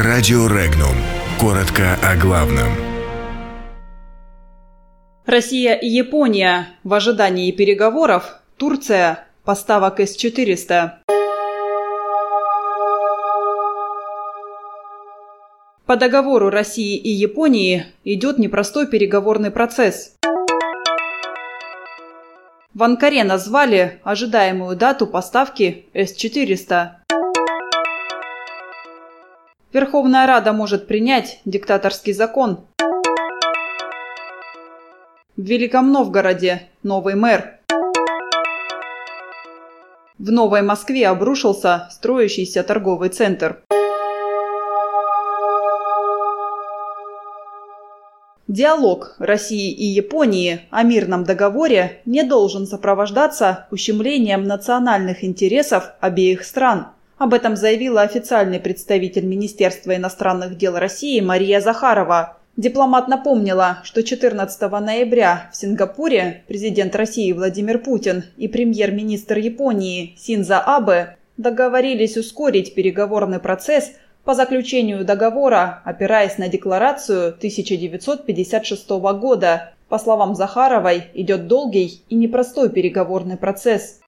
Радио Регнум. Коротко о главном. Россия и Япония. В ожидании переговоров. Турция. Поставок С-400. По договору России и Японии идет непростой переговорный процесс. В Анкаре назвали ожидаемую дату поставки С-400. Верховная Рада может принять диктаторский закон. В Великом Новгороде новый мэр. В Новой Москве обрушился строящийся торговый центр. Диалог России и Японии о мирном договоре не должен сопровождаться ущемлением национальных интересов обеих стран. Об этом заявила официальный представитель Министерства иностранных дел России Мария Захарова. Дипломат напомнила, что 14 ноября в Сингапуре президент России Владимир Путин и премьер-министр Японии Синза Абе договорились ускорить переговорный процесс – по заключению договора, опираясь на декларацию 1956 года. По словам Захаровой, идет долгий и непростой переговорный процесс.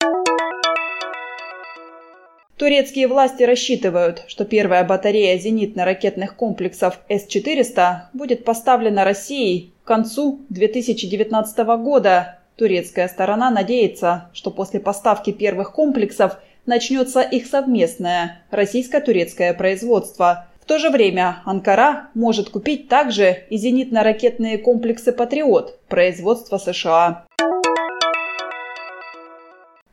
Турецкие власти рассчитывают, что первая батарея зенитно-ракетных комплексов С-400 будет поставлена Россией к концу 2019 года. Турецкая сторона надеется, что после поставки первых комплексов – начнется их совместное российско-турецкое производство. В то же время Анкара может купить также и зенитно-ракетные комплексы «Патриот» производства США.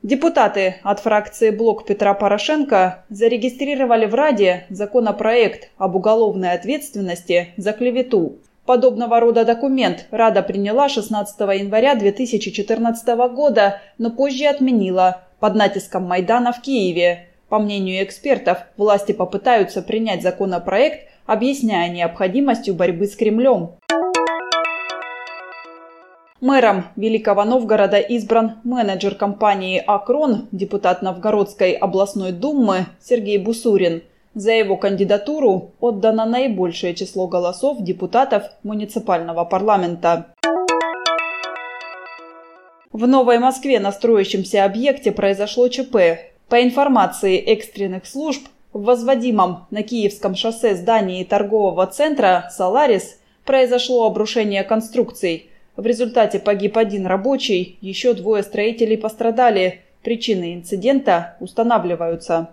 Депутаты от фракции «Блок Петра Порошенко» зарегистрировали в Раде законопроект об уголовной ответственности за клевету. Подобного рода документ Рада приняла 16 января 2014 года, но позже отменила под натиском Майдана в Киеве. По мнению экспертов, власти попытаются принять законопроект, объясняя необходимостью борьбы с Кремлем. Мэром Великого Новгорода избран менеджер компании «Акрон», депутат Новгородской областной думы Сергей Бусурин. За его кандидатуру отдано наибольшее число голосов депутатов муниципального парламента. В Новой Москве на строящемся объекте произошло ЧП. По информации экстренных служб, в возводимом на Киевском шоссе здании торгового центра «Соларис» произошло обрушение конструкций. В результате погиб один рабочий, еще двое строителей пострадали. Причины инцидента устанавливаются.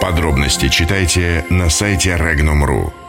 Подробности читайте на сайте Regnum.ru.